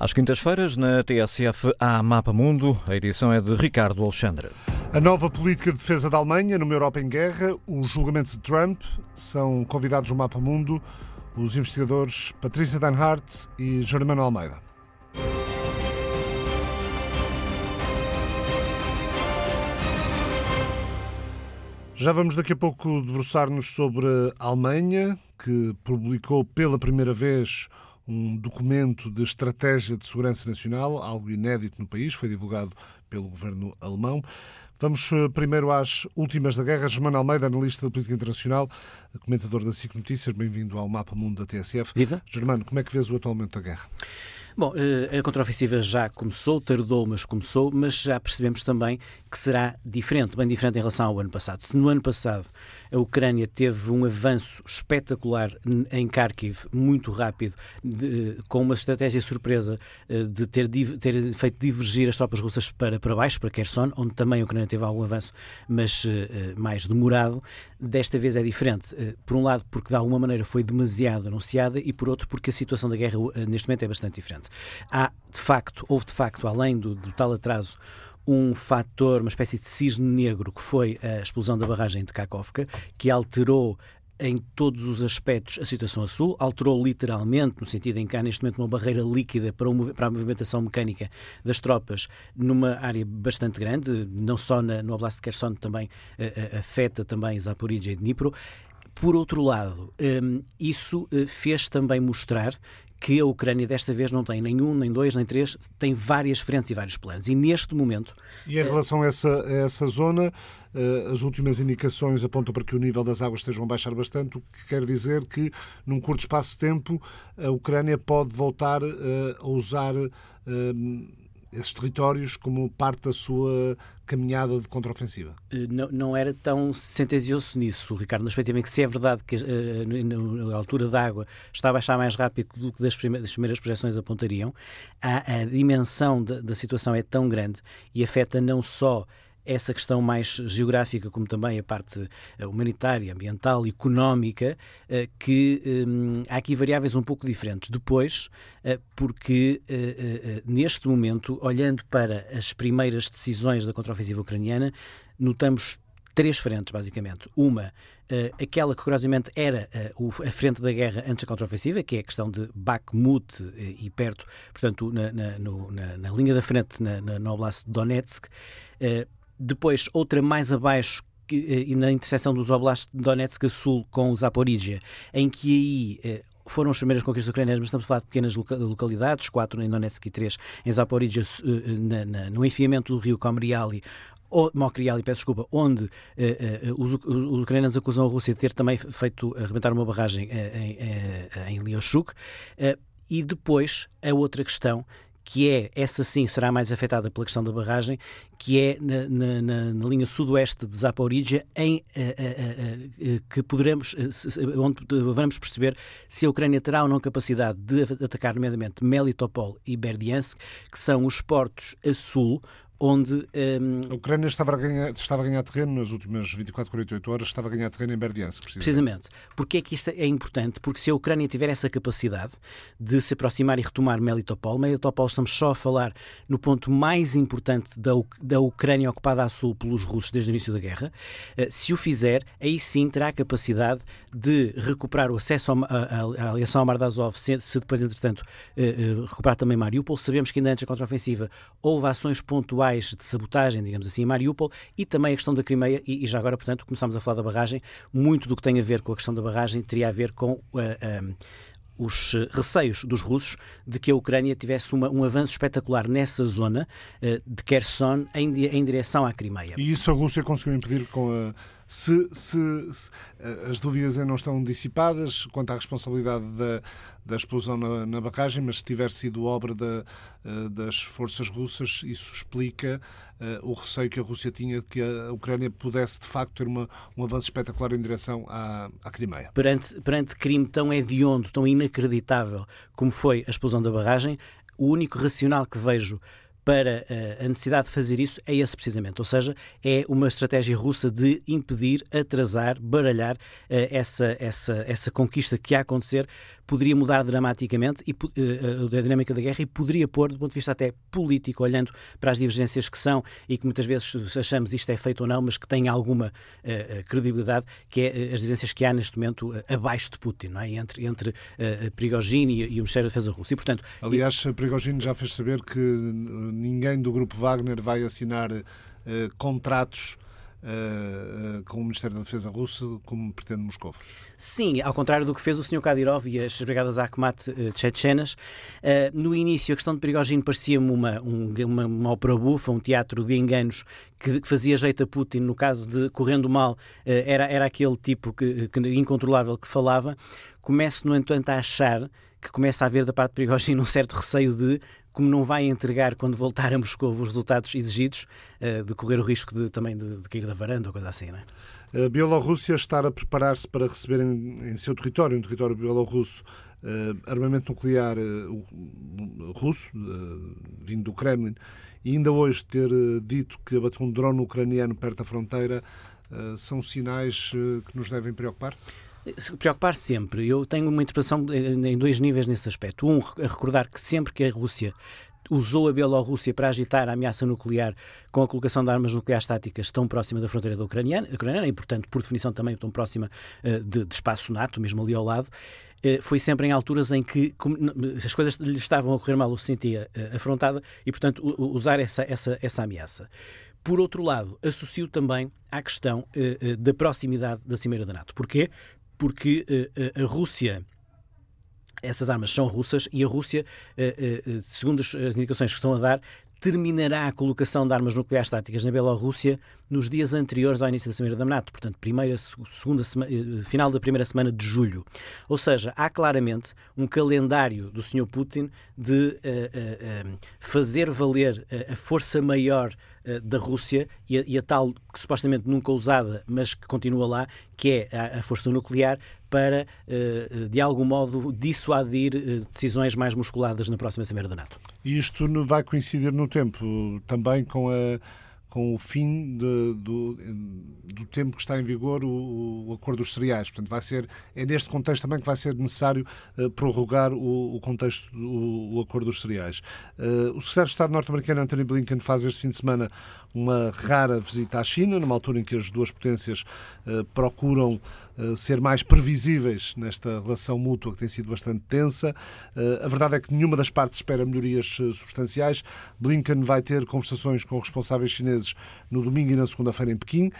Às quintas-feiras, na TSF, há Mapa Mundo. A edição é de Ricardo Alexandre. A nova política de defesa da Alemanha numa Europa em guerra, o julgamento de Trump, são convidados no Mapa Mundo os investigadores Patrícia Danhart e Germano Almeida. Já vamos daqui a pouco debruçar-nos sobre a Alemanha, que publicou pela primeira vez um documento de estratégia de segurança nacional, algo inédito no país, foi divulgado pelo governo alemão. Vamos eh, primeiro às últimas da guerra. Germano Almeida, analista de política internacional, comentador da SIC Notícias, bem-vindo ao Mapa Mundo da TSF. Viva. Germano, como é que vês o atual momento da guerra? Bom, eh, a contraofensiva já começou, tardou, mas começou, mas já percebemos também que será diferente, bem diferente em relação ao ano passado. Se no ano passado a Ucrânia teve um avanço espetacular em Kharkiv, muito rápido, de, com uma estratégia surpresa eh, de ter, ter, feito divergir as tropas russas para, para baixo, para Kherson, onde também a Ucrânia teve algum avanço, mas uh, mais demorado, desta vez é diferente. Por um lado, porque de alguma maneira foi demasiado anunciada, e por outro, porque a situação da guerra neste momento é bastante diferente. Há, de facto, houve de facto, além do, do tal atraso, um fator, uma espécie de cisne negro, que foi a explosão da barragem de Kakovka, que alterou em todos os aspectos a situação a sul, alterou literalmente, no sentido em que há neste momento uma barreira líquida para, o, para a movimentação mecânica das tropas numa área bastante grande, não só na, no Oblast de Kherson, também uh, afeta também Zaporizhia e Dnipro. Por outro lado, um, isso uh, fez também mostrar que a Ucrânia desta vez não tem nem um, nem dois, nem três, tem várias frentes e vários planos. E neste momento. E em relação a essa, a essa zona, eh, as últimas indicações apontam para que o nível das águas estejam a baixar bastante, o que quer dizer que, num curto espaço de tempo, a Ucrânia pode voltar eh, a usar eh, esses territórios como parte da sua caminhada de contraofensiva? Eh, não, não era tão sentencioso nisso, Ricardo, na perspectiva em que se é verdade que uh, a altura da água está a baixar mais rápido do que das primeiras, das primeiras projeções apontariam, a, a dimensão da, da situação é tão grande e afeta não só essa questão mais geográfica, como também a parte eh, humanitária, ambiental, económica, eh, que hum, há aqui variáveis um pouco diferentes. Depois, eh, porque neste momento, olhando para as primeiras decisões da contraofensiva ucraniana, notamos três frentes, basicamente. Uma, uh, aquela que curiosamente era uh, a frente da guerra antes da contraofensiva, que é a questão de Bakhmut uh, e perto, portanto, na, na, no, na, na linha da frente, na, na Oblast de Donetsk. Depois, outra mais abaixo e na interseção dos Oblasts de Donetsk a sul com Zaporizhia, em que aí eh, foram as primeiras conquistas ucranianas, mas estamos a falar de pequenas localidades, quatro em Donetsk e três em Zaporizhia, eh, no enfiamento do rio Komriali, Mokriali, peço desculpa, onde os, os, ucranianos acusam a Rússia de ter também feito arrebentar uma barragem em, em Lioshuk. e depois, a outra questão que é, essa sim será mais afetada pela questão da barragem, que é na, na, na linha sudoeste de Zaporizhia, em, uh, uh, uh, que poderemos, onde vamos perceber se a Ucrânia terá ou não capacidade de atacar, nomeadamente, Melitopol e Berdiansk, que são os portos a sul, onde... Um... Ehm, a Ucrânia estava a, ganhar, estava a ganhar terreno nas últimas 24, 48 horas, estava a ganhar terreno em Berdiansk, precisamente. Precisamente. Porquê é que isto é importante? Porque se a Ucrânia tiver essa capacidade de se aproximar e retomar Melitopol, Melitopol estamos só a falar no ponto mais importante da, da Ucrânia ocupada a sul pelos russos desde o início da guerra, eh, se o fizer, aí sim terá a capacidade de recuperar o acesso à aliação ao Mar de Azov, se, se depois, entretanto, eh, eh, recuperar também Mariupol. Sabemos que ainda antes da contraofensiva houve ações pontuais de sabotagem, digamos assim, em Mariupol e também a questão da Crimeia e, e, já agora, portanto, começamos a falar da barragem. Muito do que tem a ver com a questão da barragem teria a ver com uh, uh, os receios dos russos de que a Ucrânia tivesse uma, um avanço espetacular nessa zona uh, de Kherson em, em direção à Crimeia. E isso a Rússia conseguiu impedir com a se, se, se, eh, as dúvidas ainda não estão dissipadas quanto à responsabilidade da, da explosão na, na, barragem, mas se tiver sido obra da, eh, das forças russas, isso explica uh, o receio que a Rússia tinha de que a Ucrânia pudesse, de facto, ter uma, um avanço espetacular em direção à, à Crimeia. Perante, perante crime tão hediondo, tão inacreditável como foi a explosão da barragem, o único racional que vejo para eh, a necessidade de fazer isso é esse precisamente, ou seja, é uma estratégia russa de impedir, atrasar, baralhar eh, essa, essa, essa conquista que há a acontecer, poderia mudar dramaticamente e, uh, a dinâmica da guerra e poderia pôr, do ponto de vista até político, olhando para as divergências que são e que muitas vezes achamos isto é feito ou não, mas que tem alguma uh, credibilidade, que é as divergências que há neste momento abaixo de Putin, não é? entre, entre uh, Prigogine e, e, o Ministério da Defesa russo. E, portanto, Aliás, e... Prigogine já fez saber que ninguém do grupo Wagner vai assinar contratos uh, com o Ministério da Defesa russo, como pretende Moscou. Sim, ao contrário do que fez o Sr. Kadyrov e as brigadas Akhmat uh, tchetchenas, uh, no início a questão de Prigogine parecia-me uma, um, uma, uma ópera bufa, um teatro de enganos que, que, fazia jeito a Putin no caso de correndo mal, era, era aquele tipo que, que, incontrolável que falava. Começo, no entanto, a achar que começa a haver da parte de Prigogine um certo receio de como não vai entregar quando voltar a Moscou os resultados exigidos, uh, de correr o risco de, também de, de, cair da varanda ou coisa assim, não é? A Bielorrússia está a preparar-se para receber em, em, seu território, em território bielorrusso, uh, armamento nuclear uh, russo, vindo do Kremlin, e ainda hoje ter dito que abateu um drone ucraniano perto da fronteira, são sinais que nos devem preocupar? Preocupar sempre. Eu tenho uma interpretação em dois níveis nesse aspecto. Um, a recordar que sempre que a Rússia usou a Bielorrússia para agitar a ameaça nuclear com a colocação de armas nucleares táticas tão próxima da fronteira da Ucrânia e, portanto, por definição também tão próxima uh, de, de, espaço NATO, mesmo ali ao lado, uh, foi sempre em alturas em que as coisas lhe estavam a correr mal, o se sentia uh, afrontada e, portanto, usar essa, essa, essa ameaça. Por outro lado, associo também à questão da proximidade da Cimeira da NATO. Porquê? Porque uh, a Rússia essas armas são russas e a Rússia, uh, segundo as indicações que estão a dar, terminará a colocação de armas nucleares táticas na Bielorrússia nos dias anteriores ao início da Cimeira da NATO, portanto, primeira, segunda final da primeira semana de julho. Ou seja, há claramente um calendário do Sr. Putin de uh, uh, fazer valer a força maior da Rússia e a, e a, tal que supostamente nunca usada, mas que continua lá, que é a, a força nuclear, para, de algum modo, dissuadir decisões mais musculadas na próxima Cimeira da NATO. E isto vai coincidir no tempo também com a com o fim de, do, do tempo que está em vigor o, o, acordo dos cereais. Portanto, vai ser, é neste contexto também que vai ser necessário uh, prorrogar o, o contexto do o acordo dos cereais. Uh, o secretário de Estado norte-americano Anthony Blinken faz este fim de semana uma rara visita à China, numa altura em que as duas potências uh, procuram ser mais previsíveis nesta relação mútua que tem sido bastante tensa. Uh, a verdade é que nenhuma das partes espera melhorias substanciais. Blinken vai ter conversações com responsáveis chineses no domingo e na segunda-feira em Pequim.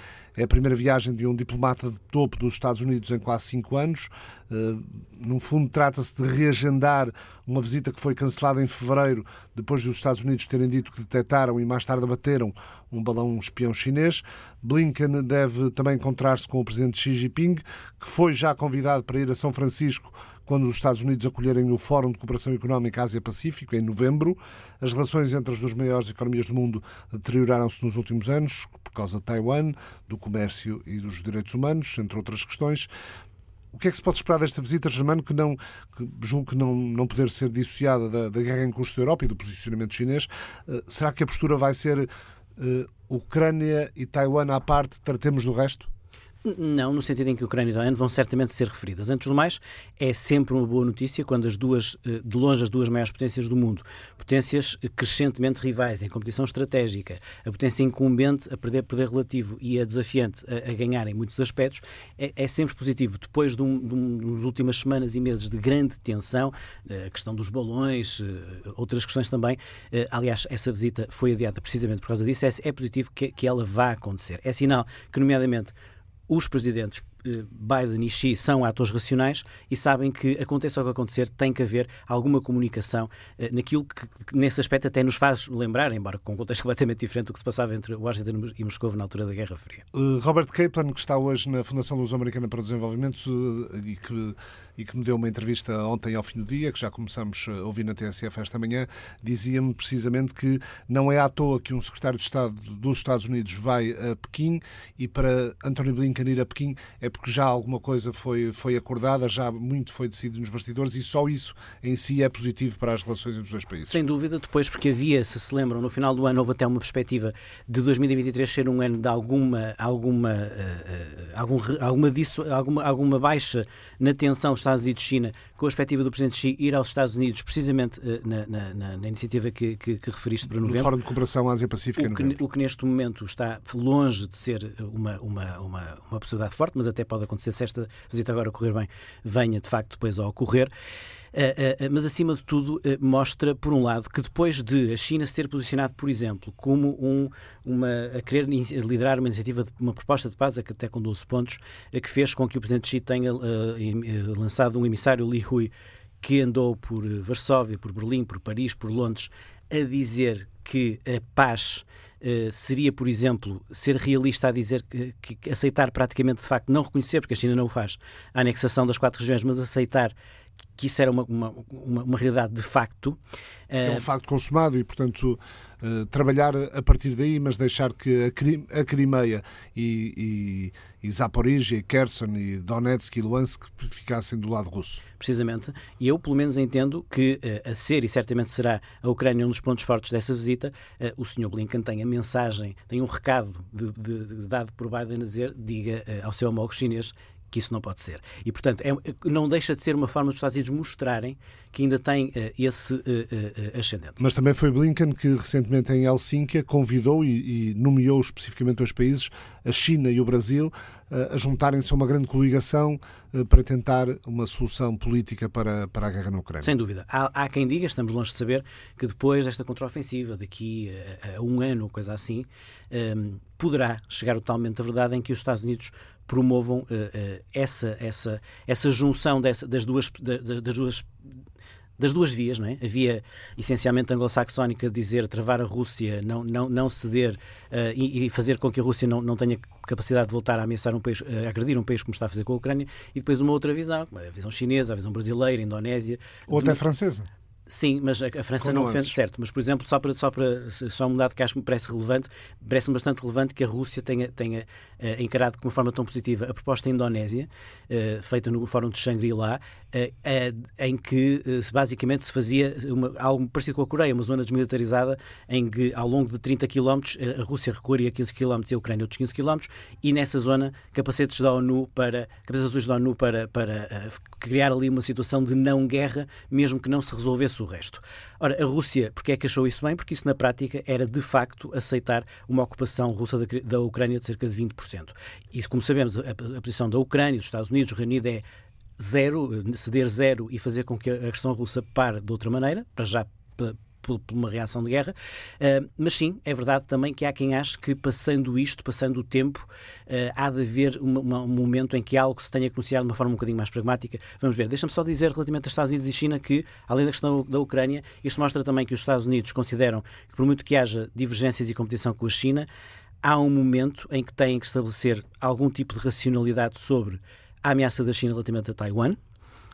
É a primeira viagem de um diplomata de topo dos Estados Unidos em quase cinco anos. Eh, no fundo, trata-se de reagendar uma visita que foi cancelada em fevereiro, depois dos Estados Unidos terem dito que detectaram e mais tarde abateram um balão espião chinês. Blinken deve também encontrar-se com o presidente Xi Jinping, que foi já convidado para ir a São Francisco quando os Estados Unidos acolherem o Fórum de Cooperação Económica Ásia-Pacífico, em novembro. As relações entre as duas maiores economias do mundo deterioraram-se nos últimos anos, por causa de Taiwan, do comércio e dos direitos humanos, entre outras questões. O que é que se pode esperar desta visita, Germano, que não que julgo que não, não poder ser dissociada da, da guerra em curso da Europa e do posicionamento chinês? Uh, será que a postura vai ser uh, Ucrânia e Taiwan à parte, tratemos do resto? Não, no sentido em que Ucrânia e Irã vão certamente ser referidas. Antes do mais, é sempre uma boa notícia quando as duas, eh, de longe, as duas maiores potências do mundo, potências crescentemente rivais em competição estratégica, a potência incumbente a perder poder relativo e a desafiante a, a ganhar em muitos aspectos, é, é sempre positivo. Depois de, um, de, um, de umas últimas semanas e meses de grande tensão, eh, a questão dos balões, eh, outras questões também, aliás, essa visita foi adiada precisamente por causa disso, é, é positivo que, que ela vá acontecer. É sinal que, nomeadamente, os presidentes eh, Biden e Xi são atores racionais e sabem que aconteça o que acontecer, tem que haver alguma comunicação eh, naquilo que, nesse aspecto até nos faz lembrar, embora com um contexto completamente diferente do que se passava entre Washington e Moscou na altura da Guerra Fria. Uh, Robert Kaplan, que está hoje na Fundação Luso-Americana para o Desenvolvimento e que e que me deu uma entrevista ontem ao fim do dia, que já começamos a ouvir na TSF esta manhã, dizia-me precisamente que não é à toa que um secretário de Estado dos Estados Unidos vai a Pequim e para Anthony Blinken ir a Pequim é porque já alguma coisa foi, foi acordada, já muito foi decidido nos bastidores e só isso em si é positivo para as relações entre os dois países. Sem dúvida, depois porque havia, se se lembram, no final do ano houve até uma perspectiva de 2023 ser um ano de alguma alguma uh, algum, alguma, disso, alguma, alguma baixa na tensão Estados Unidos-China, com a perspectiva do Presidente Xi ir aos Estados Unidos, precisamente na, na, na iniciativa que, que, que, referiste para novembro. No Fórum de Cooperação Ásia-Pacífica. O, que, o que neste momento está longe de ser uma, uma, uma, uma possibilidade forte, mas até pode acontecer se esta visita agora correr bem, venha de facto depois a ocorrer. Uh, uh, mas acima de tudo mostra, por um lado, que depois de a China se ter posicionado, por exemplo, como um, uma, a querer liderar uma iniciativa, de, uma proposta de paz, até com 12 pontos, que fez com que o Presidente Xi tenha lançado um emissário Li Hui que andou por Varsóvia, por Berlim, por Paris, por Londres, a dizer que a paz Uh, seria, por exemplo, ser realista a dizer que, que, aceitar praticamente de facto, não reconhecer, porque a China não o faz, a anexação das quatro regiões, mas aceitar que isso era uma, uma, uma, uma realidade de facto. É um eh, facto consumado e, portanto, uh, trabalhar a partir daí, mas deixar que a, a Crimeia e, e, e Zaporizhia, e Kherson e Donetsk e Luhansk ficassem do lado russo. Precisamente. E eu, pelo menos, entendo que, uh, a ser, e certamente será a Ucrânia um dos pontos fortes dessa visita, uh, o Sr. Blinken tem a mensagem, tem um recado de, de, de, dado por Biden a dizer, diga ao seu homólogo chinês que isso não pode ser. E, portanto, é, não deixa de ser uma forma dos Estados Unidos mostrarem que ainda tem uh, esse uh, uh, ascendente. Mas também foi Blinken que, recentemente em Helsínquia, convidou e, e nomeou especificamente dois países, a China e o Brasil, a juntarem-se a uma grande coligação para tentar uma solução política para, para a guerra na Ucrânia. Sem dúvida. Há, há quem diga, estamos longe de saber, que depois desta contraofensiva, daqui a, a um ano, coisa assim, um, poderá chegar totalmente a verdade em que os Estados Unidos promovam uh, uh, essa, essa, essa junção dessa, das, duas, das duas das duas vias, não é? A via essencialmente anglo-saxónica de dizer travar a Rússia, não, não, não ceder uh, e, e, fazer com que a Rússia não, não tenha capacidade de voltar a ameaçar um país, a agredir um país como está a fazer com a Ucrânia, e depois uma outra visão, a visão chinesa, a visão brasileira, indonésia. Ou até francesa. Sim, mas a, França não defende certo. Mas, por exemplo, só para, só para só um dado que acho que me parece relevante, parece-me bastante relevante que a Rússia tenha, tenha uh, encarado de uma forma tão positiva a proposta Indonésia, uh, feita no Fórum de Shangri-La, uh, em que basicamente se fazia uma, algo parecido com a Coreia, uma zona desmilitarizada em que ao longo de 30 km a Rússia recorria 15 km e a Ucrânia outros 15 km e nessa zona capacetes da ONU para capacetes da ONU para, para criar ali uma situação de não guerra, mesmo que não se resolvesse o resto. Ora, a Rússia, porque é que achou isso bem? Porque isso, na prática, era de facto aceitar uma ocupação russa da, Ucrânia de cerca de 20%. E, como sabemos, a, a posição da Ucrânia, dos Estados Unidos, do Reino Unido é zero, ceder zero e fazer com que a questão russa pare de outra maneira, para já por, por uma reação de guerra. Uh, mas sim, é verdade também que há quem ache que passando isto, passando o tempo, uh, há de haver uma, uma, um momento em que algo se tenha que anunciar de uma forma um bocadinho mais pragmática. Vamos ver. Deixa-me só dizer relativamente aos Estados Unidos e China que, além da questão da Ucrânia, isto mostra também que os Estados Unidos consideram que, por muito que haja divergências e competição com a China, há um momento em que têm que estabelecer algum tipo de racionalidade sobre a ameaça da China relativamente a Taiwan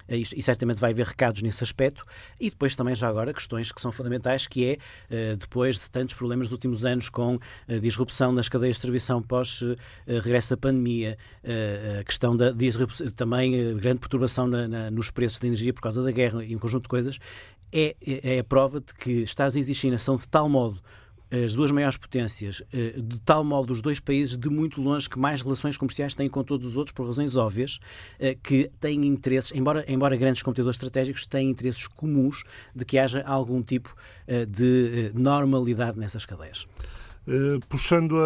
e, e certamente vai haver recados nesse aspecto, e depois também já agora questões que são fundamentais, que é, eh, depois de tantos problemas dos últimos anos com a disrupção nas cadeias de distribuição pós-regresso da pandemia, a questão da também grande perturbação na, na, nos preços de energia por causa da guerra e um conjunto de coisas, é, é a prova de que Estados Unidos e China são de tal modo as duas maiores potências, eh, de tal modo os dois países de muito longe que mais relações comerciais têm com todos os outros, por razões óbvias, eh, que têm interesses, embora, embora grandes competidores estratégicos, têm interesses comuns de que haja algum tipo eh, de normalidade nessas cadeias. Puxando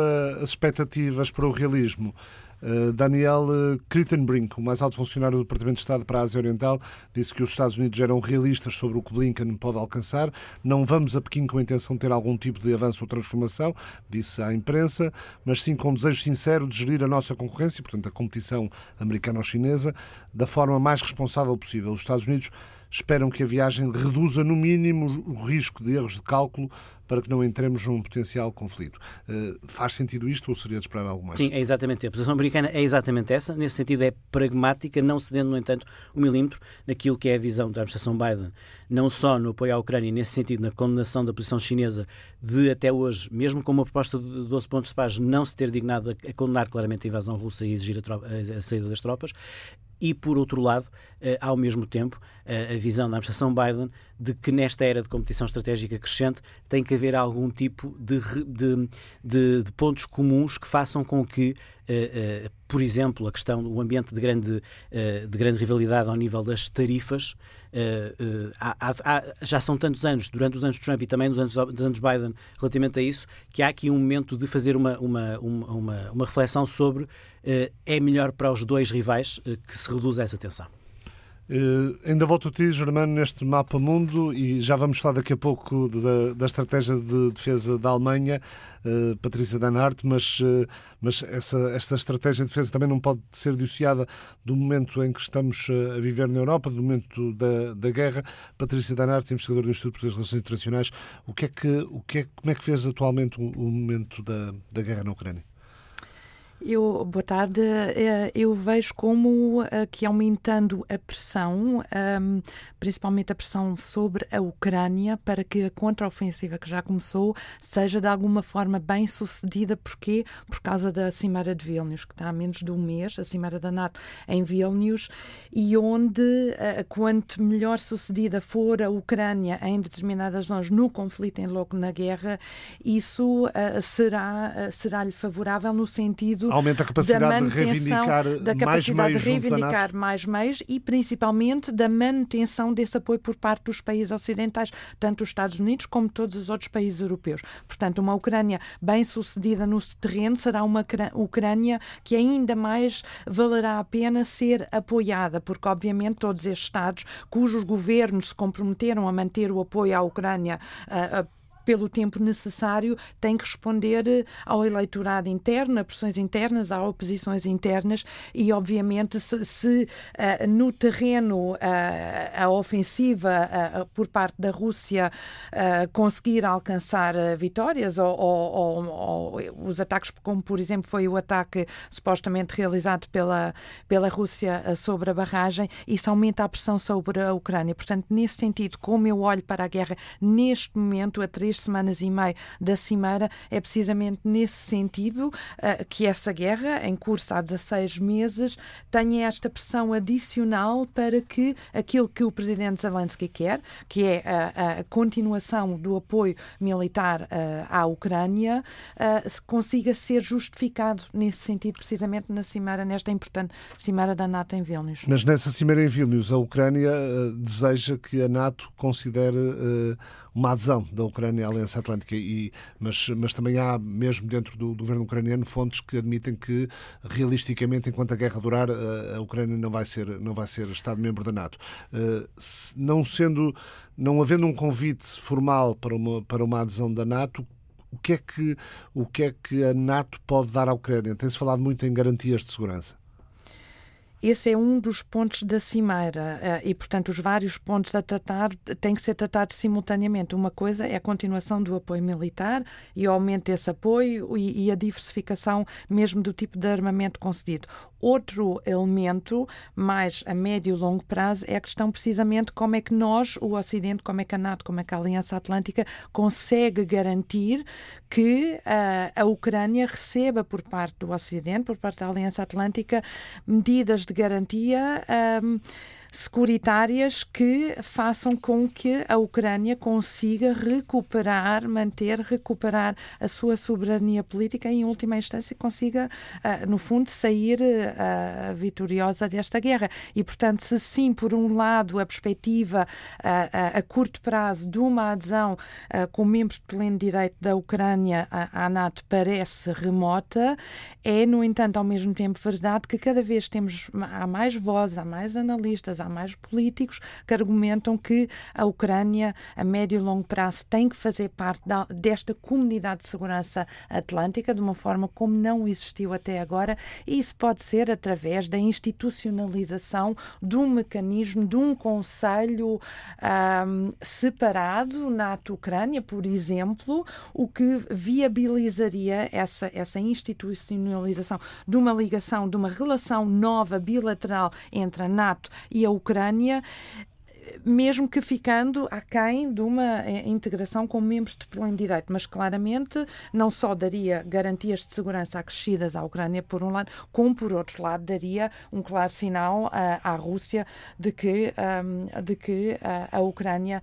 as expectativas para o realismo, eh, Daniel Crittenbrink, o mais alto funcionário do Departamento de Estado para a Ásia Oriental, disse que os Estados Unidos eram realistas sobre o que Blinken pode alcançar. Não vamos a Pequim com a intenção de ter algum tipo de avanço ou transformação, disse à imprensa, mas sim com um desejo sincero de gerir a nossa concorrência, portanto, a competição americano-chinesa, da forma mais responsável possível. Os Estados Unidos esperam que a viagem reduza no mínimo o risco de erros de cálculo para que não entremos num potencial conflito. Uh, faz sentido isto ou seria de esperar algo mais? Sim, é exatamente. A posição americana é exatamente essa. Nesse sentido, é pragmática, não cedendo, no entanto, um milímetro naquilo que é a visão da administração Biden, não só no apoio à Ucrânia, nesse sentido, na condenação da posição chinesa de, até hoje, mesmo com uma proposta de 12 pontos de paz, não se ter dignado a condenar claramente a invasão russa e exigir a, tropa, a saída das tropas e, por outro lado, uh, ao mesmo tempo, uh, a visão da administração Biden de que nesta era de competição estratégica crescente tem que haver algum tipo de, de, de, de pontos comuns que façam com que, por exemplo, a questão, o ambiente de grande, de grande rivalidade ao nível das tarifas Uh, uh, há, há, já são tantos anos, durante os anos de Trump e também nos anos, dos anos Biden, relativamente a isso, que há aqui um momento de fazer uma, uma, uma, uma reflexão sobre uh, é melhor para os dois rivais que se reduza essa tensão. Uh, ainda volto a ti, Germano, neste mapa mundo e já vamos falar daqui a pouco da, da estratégia de defesa da Alemanha, uh, Patrícia Danhart, mas, uh, mas essa, esta estratégia de defesa também não pode ser dissociada do momento em que estamos a viver na Europa, do momento da, da guerra. Patrícia Danhart, investigadora do Instituto das Relações Internacionais, o que é que, o que é, como é que fez atualmente o, o momento da, da guerra na Ucrânia? Eu, boa tarde. Eh, eu vejo como eh, que aumentando a pressão, ehm, principalmente a pressão sobre a Ucrânia, para que a contraofensiva que já começou seja de alguma forma bem sucedida. Porquê? Por causa da Cimeira de Vilnius, que está há menos de um mês, a Cimeira da NATO em Vilnius, e onde, eh, quanto melhor sucedida for a Ucrânia em determinadas zonas no conflito, em logo na guerra, isso será, será-lhe favorável no sentido Aumenta a capacidade de reivindicar da capacidade mais meios de reivindicar mais meios e principalmente da manutenção desse apoio por parte dos países ocidentais, tanto os Estados Unidos como todos os outros países europeus. Portanto, uma Ucrânia bem sucedida no terreno será uma Ucrânia que ainda mais valerá a pena ser apoiada, porque obviamente todos estes Estados cujos governos se comprometeram a manter o apoio à Ucrânia uh, uh, pelo tempo necessário, tem que responder eh, ao eleitorado interno, a pressões internas, a oposições internas e, obviamente, se, se uh, no terreno uh, a ofensiva uh, por parte da Rússia conseguir alcançar vitórias ou, ou, ou, ou, os ataques, como por exemplo foi o ataque supostamente realizado pela, pela Rússia sobre a barragem, isso aumenta a pressão sobre a Ucrânia. Portanto, nesse sentido, como eu olho para a guerra neste momento, a três semanas e meio da Cimeira, é precisamente nesse sentido uh, que essa guerra, em curso há 16 meses, tenha esta pressão adicional para que aquilo que o presidente Zelensky quer, que é a, a continuação do apoio militar uh, à Ucrânia, uh, consiga ser justificado nesse sentido, precisamente na Cimeira, nesta importante Cimeira da NATO em Vilnius. Mas nessa Cimeira em Vilnius, a Ucrânia deseja que a NATO considere uma adesão da Ucrânia à Aliança Atlântica, e, mas, mas também há, mesmo dentro do, do governo ucraniano, fontes que admitem que, realisticamente, enquanto a guerra durar, a, Ucrânia não vai ser, não vai ser Estado-membro da NATO. Uh, não sendo, não havendo um convite formal para uma, para uma adesão da NATO, o que é que, o que, é que a NATO pode dar à Ucrânia? Tem-se falado muito em garantias de segurança. Esse é um dos pontos da cimeira eh, e, portanto, os vários pontos a tratar têm que ser tratados simultaneamente. Uma coisa é a continuação do apoio militar e o aumento desse apoio e, a diversificação mesmo do tipo de armamento concedido. Outro elemento, mais a médio e longo prazo, é a questão precisamente como é que nós, o Ocidente, como é que a NATO, como é que a Aliança Atlântica consegue garantir que uh, a Ucrânia receba por parte do Ocidente, por parte da Aliança Atlântica, medidas de garantia. Um, securitárias que façam com que a Ucrânia consiga recuperar, manter, recuperar a sua soberania política e, em última instância, consiga, uh, no fundo, sair uh, vitoriosa desta guerra. E, portanto, se sim, por um lado, a perspectiva uh, a curto prazo de uma adesão com membros de pleno direito da Ucrânia à NATO parece remota, é, no entanto, ao mesmo tempo verdade que cada vez temos há mais vozes, há mais analistas, há mais políticos que argumentam que a Ucrânia, a médio e longo prazo, tem que fazer parte da, desta comunidade de segurança atlântica de uma forma como não existiu até agora, e isso pode ser através da institucionalização de um mecanismo, de um conselho um, separado NATO-Ucrânia, por exemplo, o que viabilizaria essa, essa institucionalização de uma ligação, de uma relação nova bilateral entre a NATO e a Ucrânia mesmo que ficando aquém de uma eh, integração como membro de pleno direito. Mas claramente não só daria garantias de segurança acrescidas à Ucrânia, por um lado, como por outro lado, daria um claro sinal uh, à Rússia de que, um, de que uh, a Ucrânia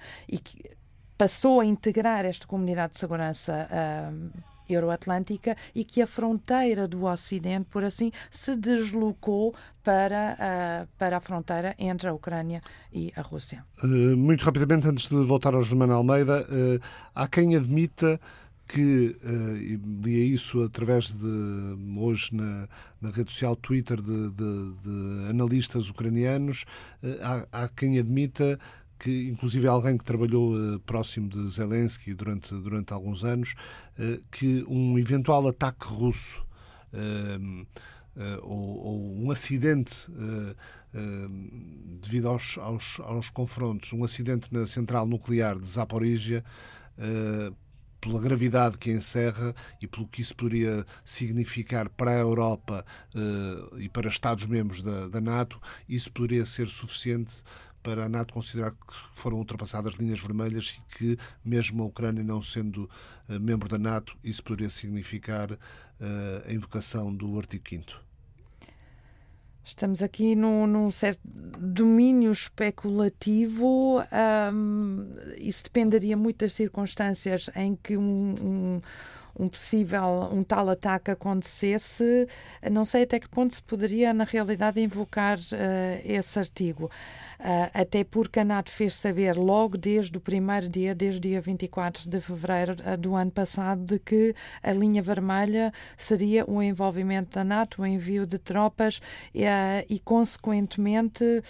passou a integrar esta comunidade de segurança. Uh, euroatlântica e que a fronteira do Ocidente, por assim, se deslocou para, uh, para a fronteira entre a Ucrânia e a Rússia. Uh, muito rapidamente, antes de voltar ao Germano Almeida, uh, há quem admita que, uh, lia isso através de, hoje na, na rede social Twitter, de, de, de analistas ucranianos, há, há quem admita que inclusive alguém que trabalhou uh, próximo de Zelensky durante, durante alguns anos, uh, que um eventual ataque russo uh, ou, ou, um acidente devido aos, aos, aos, confrontos, um acidente na central nuclear de Zaporizhia, pela gravidade que encerra e pelo que isso poderia significar para a Europa e para Estados-membros da, da NATO, isso poderia ser suficiente para a NATO considerar que foram ultrapassadas linhas vermelhas e que, mesmo a Ucrânia não sendo uh, membro da NATO, isso poderia significar uh, a invocação do artigo 5 Estamos aqui num, num, certo domínio especulativo. Um, isso dependeria muito das circunstâncias em que um, um um possível, um tal ataque acontecesse, não sei até que ponto se poderia, na realidade, invocar uh, esse artigo. Uh, até porque a NATO fez saber logo desde o primeiro dia, desde o dia 24 de fevereiro uh, do ano passado, de que a linha vermelha seria o envolvimento da NATO, o envio de tropas e, consequentemente,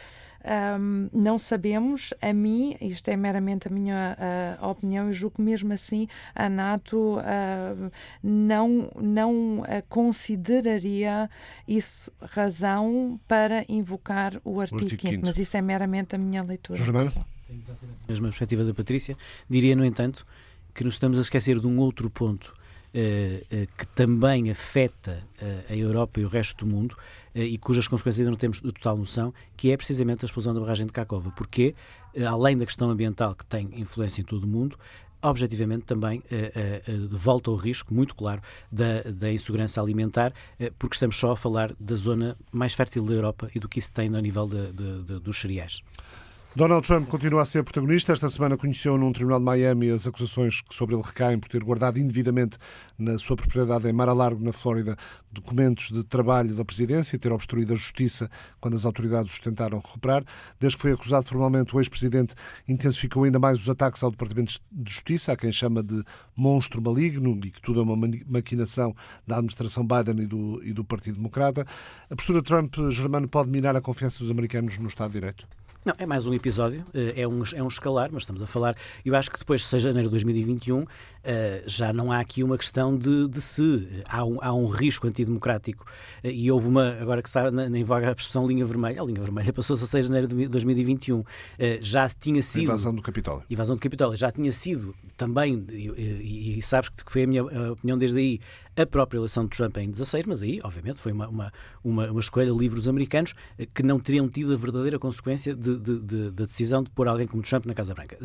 um, não sabemos, a mim, isto é meramente a minha uh, opinião, eu julgo que mesmo assim a NATO uh, não, não uh, consideraria isso razão para invocar o artigo 5 mas isso é meramente a minha leitura. Germano? A mesma perspectiva da Patrícia, diria, no entanto, que nos estamos a esquecer de um outro ponto Uh, uh, que também afeta uh, a Europa e o resto do mundo e cujas consequências ainda não temos de total noção, que é precisamente a explosão da barragem de Kakova. Porque, além da questão ambiental que tem influência em todo o mundo, objetivamente também volta ao risco, muito claro, da, da insegurança alimentar, porque estamos só a falar da zona mais fértil da Europa e do que isso tem no nível de, de, de, dos cereais. Donald Trump continua a ser protagonista. Esta semana conheceu num tribunal de Miami as acusações que sobre ele recaem por ter guardado indevidamente na sua propriedade em Mar-a-Largo, na Flórida, documentos de trabalho da presidência e ter obstruído a justiça quando as autoridades os tentaram recuperar. Desde que foi acusado formalmente, o ex-presidente intensificou ainda mais os ataques ao Departamento de Justiça, a quem chama de monstro maligno e que tudo é uma maquinação da administração Biden e do, e do Partido Democrata. A postura de Trump, Germano, pode minar a confiança dos americanos no Estado de Direito? Não, é mais um episódio, eh, é um, é um escalar, mas estamos a falar. Eu acho que depois de 6 de janeiro de 2021 eh, já não há aqui uma questão de, de se. Há um, há um risco antidemocrático. Eh, e houve uma, agora que está em voga a expressão linha vermelha, a linha vermelha passou-se a 6 de janeiro de 2021. Já tinha sido. Invasão do Capitólio. Invasão do Capitólio. Já tinha sido também, e, e, e sabes que foi a minha opinião desde aí, a própria eleição de Trump em 16, mas aí, obviamente, foi uma, uma, uma, uma escolha livre dos americanos que não teriam tido a verdadeira consequência de de, de, da decisão de pôr alguém como Trump na Casa Branca.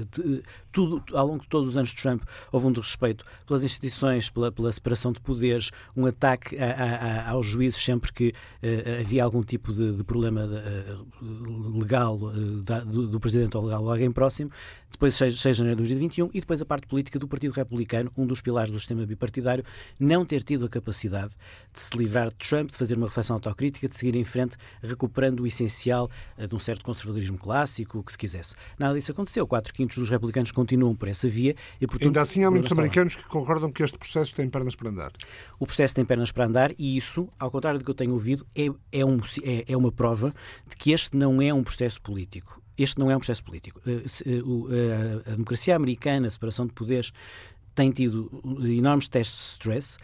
Tudo, ao longo de todos os anos de Trump, houve um desrespeito pelas instituições, pela, pela separação de poderes, um ataque a, a, aos juízes sempre que uh, havia algum tipo de, de problema uh, legal uh, da, do, do, presidente ou legal alguém próximo. Depois, 6, 6 de janeiro de 2021, e depois a parte política do Partido Republicano, um dos pilares do sistema bipartidário, não ter tido a capacidade de se livrar de Trump, de fazer uma reflexão autocrítica, de seguir em frente, recuperando o essencial de um certo conservadorismo clássico, o que se quisesse. Nada disso aconteceu. Quatro quintos dos republicanos continuam por essa via. E, portanto, Ainda assim, há muitos americanos que concordam que este processo tem pernas para andar. O processo tem pernas para andar e isso, ao contrário do que eu tenho ouvido, é, é, um, é, é uma prova de que este não é um processo político. Este não é um processo político. Eh, eh, a democracia americana, a separação de poderes, tem tido enormes testes de stress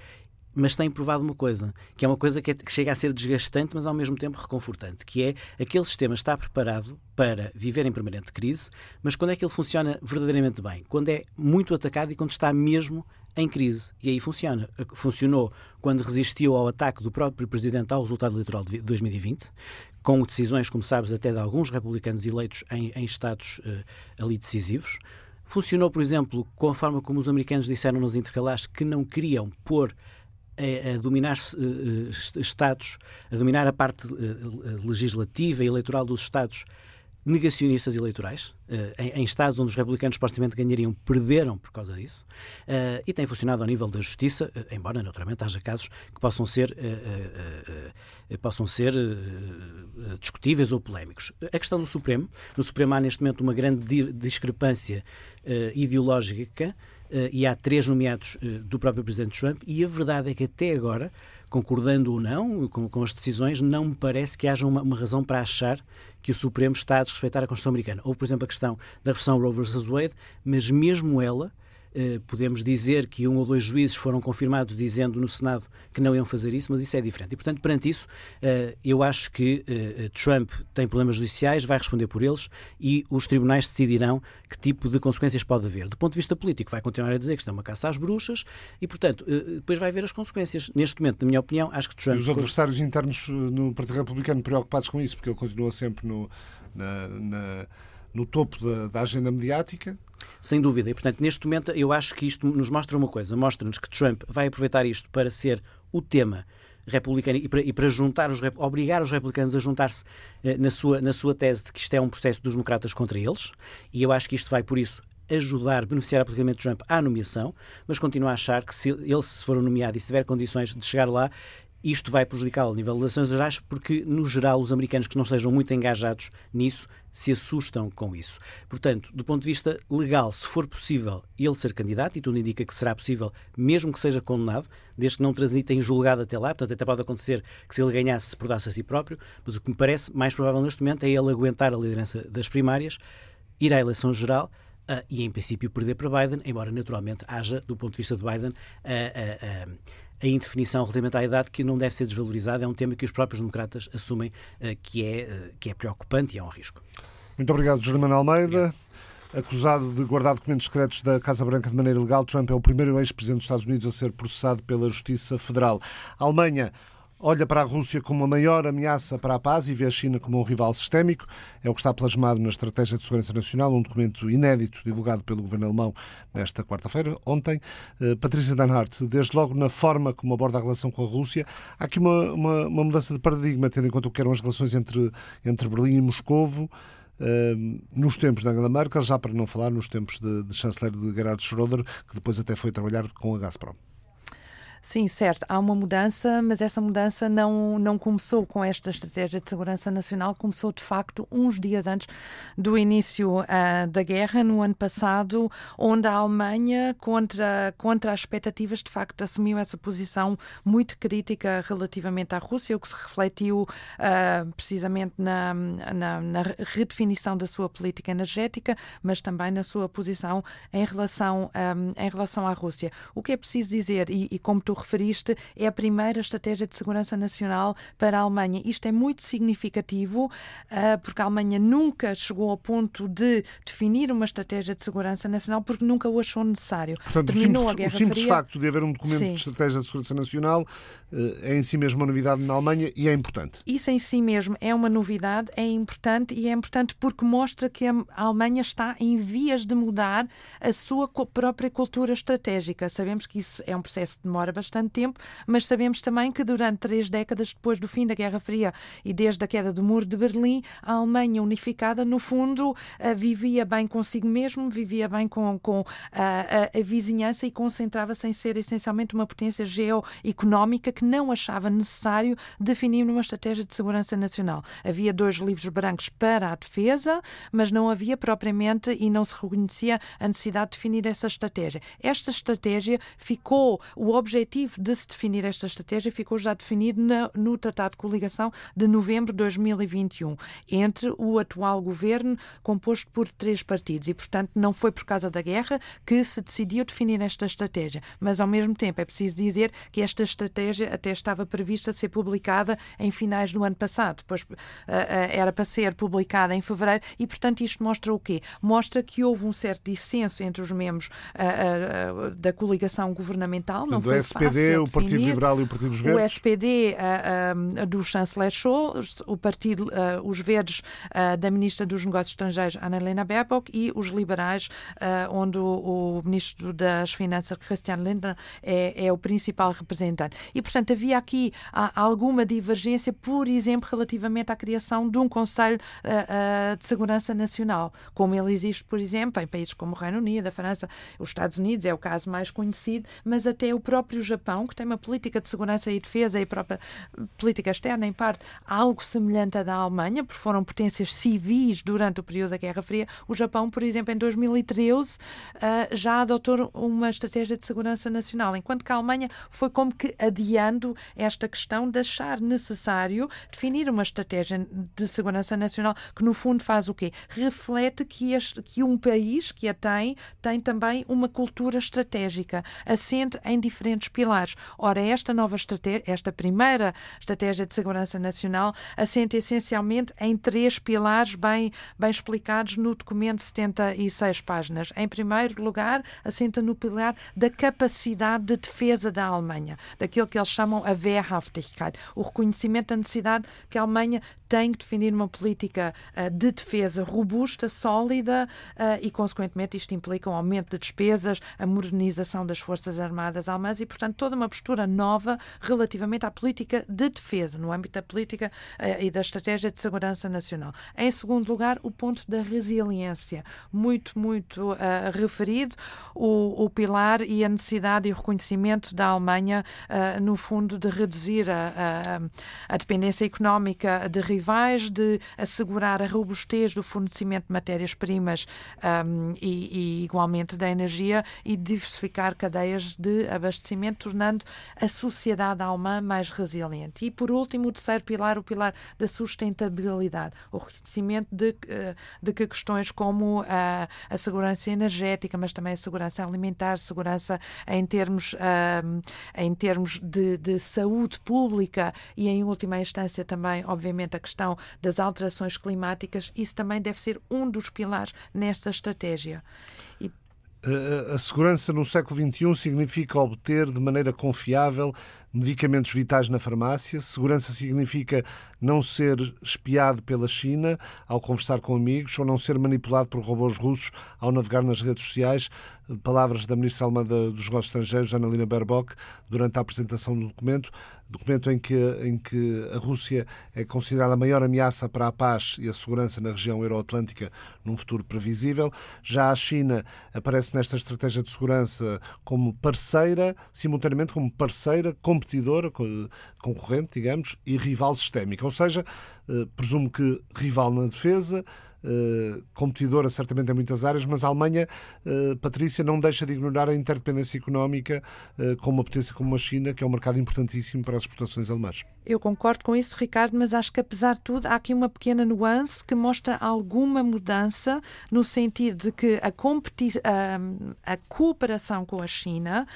mas tem provado uma coisa, que é uma coisa que, é, que, chega a ser desgastante, mas ao mesmo tempo reconfortante, que é aquele sistema está preparado para viver em permanente crise, mas quando é que ele funciona verdadeiramente bem? Quando é muito atacado e quando está mesmo em crise. E aí funciona. Funcionou quando resistiu ao ataque do próprio Presidente ao resultado eleitoral de 2020, com decisões, como sabes, até de alguns republicanos eleitos em, em estados uh, ali decisivos. Funcionou, por exemplo, com a forma como os americanos disseram nos intercalares que não queriam pôr a, a dominar uh, Estados, a dominar a parte uh, legislativa e eleitoral dos Estados negacionistas eleitorais, em, Estados onde os republicanos supostamente ganhariam, perderam por causa disso, e tem funcionado ao nível da justiça, embora naturalmente haja casos que possam ser, possam ser discutíveis ou polémicos. A questão do Supremo, no Supremo há neste momento uma grande discrepância ideológica e há três nomeados do próprio Presidente Trump, e a verdade é que até agora concordando ou não com, com, as decisões, não me parece que haja uma, uma, razão para achar que o Supremo está a desrespeitar a Constituição Americana. Houve, por exemplo, a questão da versão Roe vs. Wade, mas mesmo ela eh, podemos dizer que um ou dois juízes foram confirmados dizendo no Senado que não iam fazer isso, mas isso é diferente. E, portanto, perante isso, eh, eu acho que eh, Trump tem problemas judiciais, vai responder por eles e os tribunais decidirão que tipo de consequências pode haver. Do ponto de vista político, vai continuar a dizer que isto é uma caça às bruxas e, portanto, depois vai haver as consequências. Neste momento, na minha opinião, acho que Trump. E os adversários internos no Partido Republicano preocupados com isso, porque ele continua sempre no. Na, na no topo da, da agenda mediática. Sem dúvida. E, portanto, neste momento, eu acho que isto nos mostra uma coisa. Mostra-nos que Trump vai aproveitar isto para ser o tema republicano e para, e para juntar os, obrigar os republicanos a juntar-se eh, na, sua, na sua tese de que isto é um processo dos democratas contra eles. E eu acho que isto vai, por isso, ajudar, beneficiar politicamente Trump à nomeação, mas continuo a achar que se ele se for nomeado e se tiver condições de chegar lá, isto vai prejudicá-lo a nível de relações gerais, porque, no geral, os americanos que não estejam muito engajados nisso se assustam com isso. Portanto, do ponto de vista legal, se for possível ele ser candidato, e tudo indica que será possível, mesmo que seja condenado, desde que não transite em julgado até lá, portanto, até pode acontecer que se ele ganhasse, se portasse a si próprio, mas o que me parece mais provável neste momento é ele aguentar a liderança das primárias, ir à eleição geral. Uh, e, em princípio, perder para Biden, embora naturalmente haja, do ponto de vista de Biden, uh, uh, a indefinição relativamente à idade que não deve ser desvalorizada. É um tema que os próprios democratas assumem uh, que, é, uh, que é preocupante e é um risco. Muito obrigado, Germano Almeida. Acusado de guardar documentos secretos da Casa Branca de maneira ilegal, Trump é o primeiro ex-presidente dos Estados Unidos a ser processado pela Justiça Federal. A Alemanha olha para a Rússia como a maior ameaça para a paz e vê a China como um rival sistémico. É o que está plasmado na Estratégia de Segurança Nacional, um documento inédito divulgado pelo governo alemão nesta quarta-feira, ontem. Uh, Patrícia Danhart, desde logo na forma como aborda a relação com a Rússia, há aqui uma, uma, uma mudança de paradigma, tendo em conta o que eram as relações entre, entre Berlim e Moscovo. Uh, nos tempos da Angela Merkel, já para não falar nos tempos de, de chanceler de Gerhard Schröder, que depois até foi trabalhar com a Gazprom. Sim, certo. Há uma mudança, mas essa mudança não, não começou com esta estratégia de segurança nacional, começou de facto uns dias antes do início uh, da guerra, no ano passado, onde a Alemanha, contra, contra as expectativas, de facto assumiu essa posição muito crítica relativamente à Rússia, o que se refletiu uh, precisamente na, na, na, redefinição da sua política energética, mas também na sua posição em relação, um, em relação à Rússia. O que é preciso dizer, e, e como tu referiste, é a primeira estratégia de segurança nacional para a Alemanha. Isto é muito significativo, uh, porque a Alemanha nunca chegou ao ponto de definir uma estratégia de segurança nacional, porque nunca o achou necessário. Portanto, Terminou o simples, o simples Fria... facto de haver um documento Sim. de estratégia de segurança nacional uh, é em si mesmo uma novidade na Alemanha e é importante. Isso em si mesmo é uma novidade, é importante e é importante porque mostra que a Alemanha está em vias de mudar a sua própria cultura estratégica. Sabemos que isso é um processo que demora bastante tempo, mas sabemos também que durante três décadas depois do fim da Guerra Fria e desde a queda do Muro de Berlim, a Alemanha unificada, no fundo, uh, vivia bem consigo mesmo, vivia bem com, com uh, a, a, vizinhança e concentrava-se em ser essencialmente uma potência geoeconómica que não achava necessário definir uma estratégia de segurança nacional. Havia dois livros brancos para a defesa, mas não havia propriamente e não se reconhecia a necessidade de definir essa estratégia. Esta estratégia ficou o objetivo objetivo de se definir esta estratégia ficou já definido na, no Tratado de Coligação de novembro de 2021, entre o atual governo, composto por três partidos. E, portanto, não foi por causa da guerra que se decidiu definir esta estratégia. Mas, ao mesmo tempo, é preciso dizer que esta estratégia até estava prevista ser publicada em finais do ano passado. Depois uh, uh, era para ser publicada em fevereiro e, portanto, isto mostra o quê? Mostra que houve um certo dissenso entre os membros uh, da coligação governamental. Não foi SPD, o Partido Liberal e o Partido dos Verdes? O SPD uh, uh, do chanceler Scholz, o Partido, uh, os Verdes da Ministra dos Negócios Estrangeiros, Annalena Baerbock, e os liberais, onde o, o, Ministro das Finanças, Christian Lindner, é, é, o principal representante. E, portanto, havia aqui alguma divergência, por exemplo, relativamente à criação de um Conselho de Segurança Nacional, como ele existe, por exemplo, em países como o Reino Unido, a França, os Estados Unidos, é o caso mais conhecido, mas até o próprio Japão, que tem uma política de segurança e defesa e própria política externa, em parte, algo semelhante à da Alemanha, porque foram potências civis durante o período da Guerra Fria. O Japão, por exemplo, em 2013, ah, já adotou uma estratégia de segurança nacional, enquanto que a Alemanha foi como que adiando esta questão de achar necessário definir uma estratégia de segurança nacional que, no fundo, faz o quê? Reflete que, este, que um país que a tem, tem também uma cultura estratégica, assente em diferentes pilares. Ora, esta nova estratégia, esta primeira estratégia de segurança nacional, assenta essencialmente em três pilares bem, bem explicados no documento de 76 páginas. Em primeiro lugar, assenta no pilar da capacidade de defesa da Alemanha, daquilo que eles chamam a Wehrhaftigkeit, o reconhecimento da necessidade que a Alemanha tem que definir uma política uh, de defesa robusta, sólida uh, e, consequentemente, isto implica um aumento de despesas, a modernização das Forças Armadas alemãs e, portanto, toda uma postura nova relativamente à política de defesa, no âmbito da política uh, e da estratégia de segurança nacional. Em segundo lugar, o ponto da resiliência, muito, muito referido, o, o, pilar e a necessidade e o reconhecimento da Alemanha, no fundo, de reduzir a, a, a dependência económica de rivais, de assegurar a robustez do fornecimento de matérias-primas um, e, e, igualmente, da energia e diversificar cadeias de abastecimento, tornando a sociedade alemã mais resiliente. E, por último, o terceiro pilar, o pilar da sustentabilidade, o reconhecimento de, eh, de que questões como a, a segurança energética, mas também a segurança alimentar, segurança em termos, um, em termos de, de saúde pública e, em última instância, também, obviamente, a questão das alterações climáticas, isso também deve ser um dos pilares nesta estratégia. E... A, a segurança no século XXI significa obter de maneira confiável medicamentos vitais na farmácia. Segurança significa não ser espiado pela China ao conversar com amigos ou não ser manipulado por robôs russos ao navegar nas redes sociais. Palavras da ministra alemã dos Negócios Estrangeiros, Annalena Baerbock, durante a apresentação do documento, documento em que, em que a Rússia é considerada a maior ameaça para a paz e a segurança na região euroatlântica num futuro previsível. Já a China aparece nesta estratégia de segurança como parceira, simultaneamente como parceira, competidora, concorrente, digamos, e rival sistémica. Ou seja, eh, presumo que rival na defesa, Uh, competidora certamente em muitas áreas, mas a Alemanha, uh, Patrícia, não deixa de ignorar a interdependência económica uh, com uma potência como a China, que é um mercado importantíssimo para as exportações alemãs. Eu concordo com isso, Ricardo, mas acho que apesar de tudo há aqui uma pequena nuance que mostra alguma mudança no sentido de que a, a, a cooperação com a China,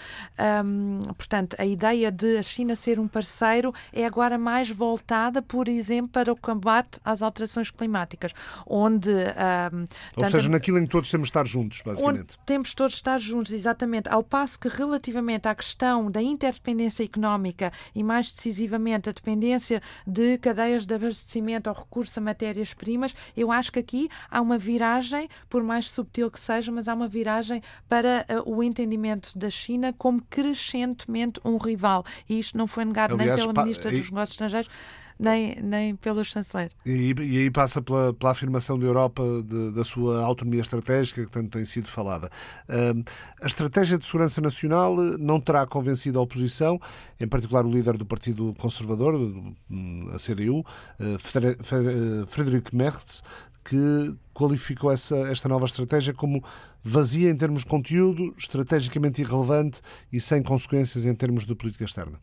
um, portanto, a ideia de a China ser um parceiro é agora mais voltada, por exemplo, para o combate às alterações climáticas, onde... Um, Ou seja, naquilo em que todos temos de estar juntos, basicamente. temos todos de estar juntos, exatamente, ao passo que relativamente à questão da interdependência económica e mais decisivamente a dependência de cadeias de abastecimento ao recurso a matérias-primas, eu acho que aqui há uma viragem, por mais subtil que seja, mas há uma viragem para uh, o entendimento da China como crescentemente um rival. E isto não foi negado Aliás, nem pela Ministra dos Negócios Estrangeiros, nem, nem pelo chanceler. E, e aí passa pela, pela afirmação da Europa de, da sua autonomia estratégica, que tanto tem sido falada. Uh, a estratégia de segurança nacional não terá convencido a oposição, em particular o líder do Partido Conservador, a CDU, uh, eh, Friedrich Merz, que qualificou essa, esta nova estratégia como vazia em termos de conteúdo, estrategicamente irrelevante e sem consequências em termos de política externa.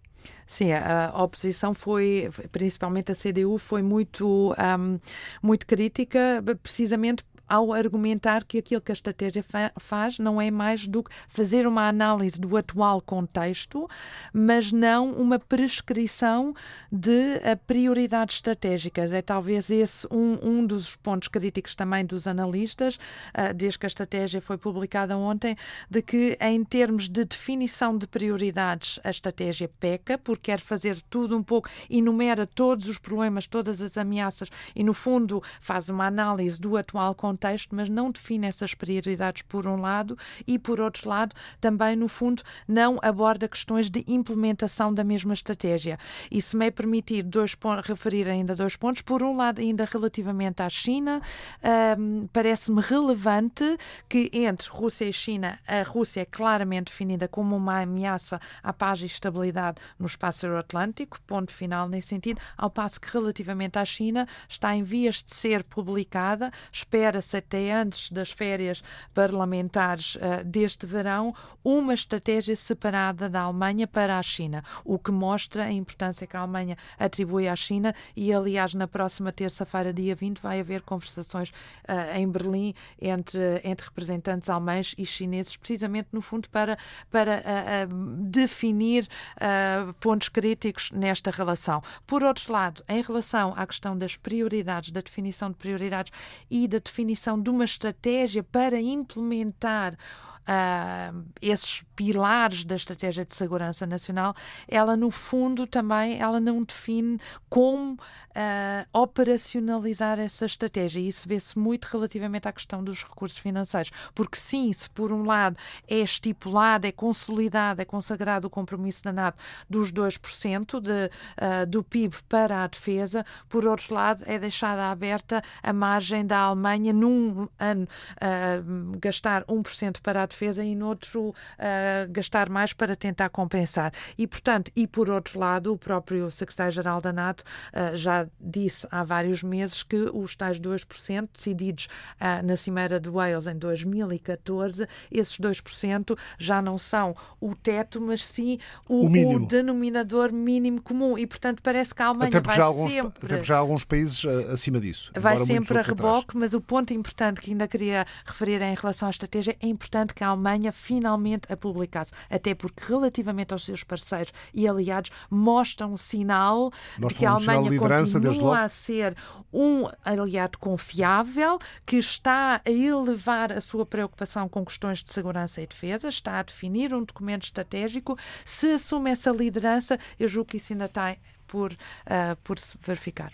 Sim, a, oposição foi, principalmente a CDU, foi muito, um, muito crítica, precisamente ao argumentar que aquilo que a estratégia fa faz não é mais do que fazer uma análise do atual contexto, mas não uma prescrição de uh, prioridades estratégicas. É talvez esse um, um dos pontos críticos também dos analistas, uh, desde que a estratégia foi publicada ontem, de que em termos de definição de prioridades a estratégia peca, porque quer fazer tudo um pouco, enumera todos os problemas, todas as ameaças e, no fundo, faz uma análise do atual contexto, mas não define essas prioridades por um lado e, por outro lado, também, no fundo, não aborda questões de implementação da mesma estratégia. E se me é permitido dois referir ainda dois pontos, por um lado, ainda relativamente à China, um, parece-me relevante que entre Rússia e China, a Rússia é claramente definida como uma ameaça à paz e estabilidade no espaço euroatlântico, ponto final nesse sentido, ao passo que relativamente à China está em vias de ser publicada, espera-se até antes das férias parlamentares uh, deste verão, uma estratégia separada da Alemanha para a China, o que mostra a importância que a Alemanha atribui à China e, aliás, na próxima terça-feira, dia 20, vai haver conversações uh, em Berlim entre, entre representantes alemães e chineses, precisamente, no fundo, para, para uh, definir pontos críticos nesta relação. Por outro lado, em relação à questão das prioridades, da definição de prioridades e da definição de uma estratégia para implementar uh, esses pilares da estratégia de segurança nacional, ela no fundo também ela não define como uh, operacionalizar essa estratégia. E isso vê-se muito relativamente à questão dos recursos financeiros. Porque sim, se por um lado é estipulado, é consolidado, é consagrado o compromisso da NATO dos 2% de, uh, do PIB para a defesa, por outro lado é deixada aberta a margem da Alemanha num ano uh, gastar 1% para a defesa defesa e noutro uh, gastar mais para tentar compensar. E, portanto, e por outro lado, o próprio secretário-geral da NATO uh, já disse há vários meses que os tais 2% decididos uh, na Cimeira de Wales em 2014, esses 2% já não são o teto, mas sim o, o, o denominador mínimo comum. E, portanto, parece que a Alemanha vai alguns, sempre... Até já há alguns países acima disso. Vai sempre a reboque, mas o ponto importante que ainda queria referir em relação à estratégia é importante que a Alemanha finalmente a publicasse, até porque relativamente aos seus parceiros e aliados mostram um sinal de que a Alemanha continua a ser um aliado confiável, que está a elevar a sua preocupação com questões de segurança e defesa, está a definir um documento estratégico. Se assume essa liderança, eu julgo que isso ainda está por, uh, por se verificar.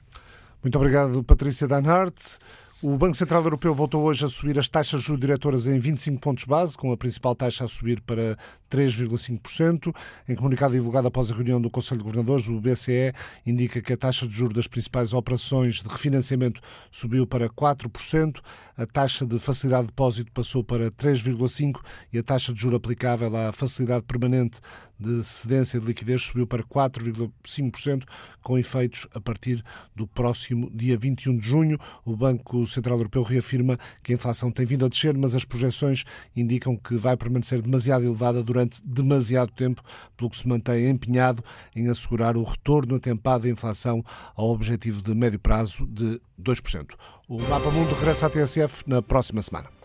Muito obrigado, Patrícia Danhart. O Banco Central Europeu voltou hoje a subir as taxas de juros diretoras em 25 pontos base, com a principal taxa a subir para 3,5%. Em comunicado divulgado após a reunião do Conselho de Governadores, o BCE indica que a taxa de juros das principais operações de refinanciamento subiu para 4%, a taxa de facilidade de depósito passou para 3,5% e a taxa de juro aplicável à facilidade permanente de cedência de liquidez subiu para 4,5%, com efeitos a partir do próximo dia 21 de junho. O Banco Central Europeu reafirma que a inflação tem vindo a descer, mas as projeções indicam que vai permanecer demasiado elevada durante demasiado tempo, pelo que se mantém empenhado em assegurar o retorno atempado da inflação ao objetivo de médio prazo de 2%. O Mapa Mundo regressa à TSF na próxima semana.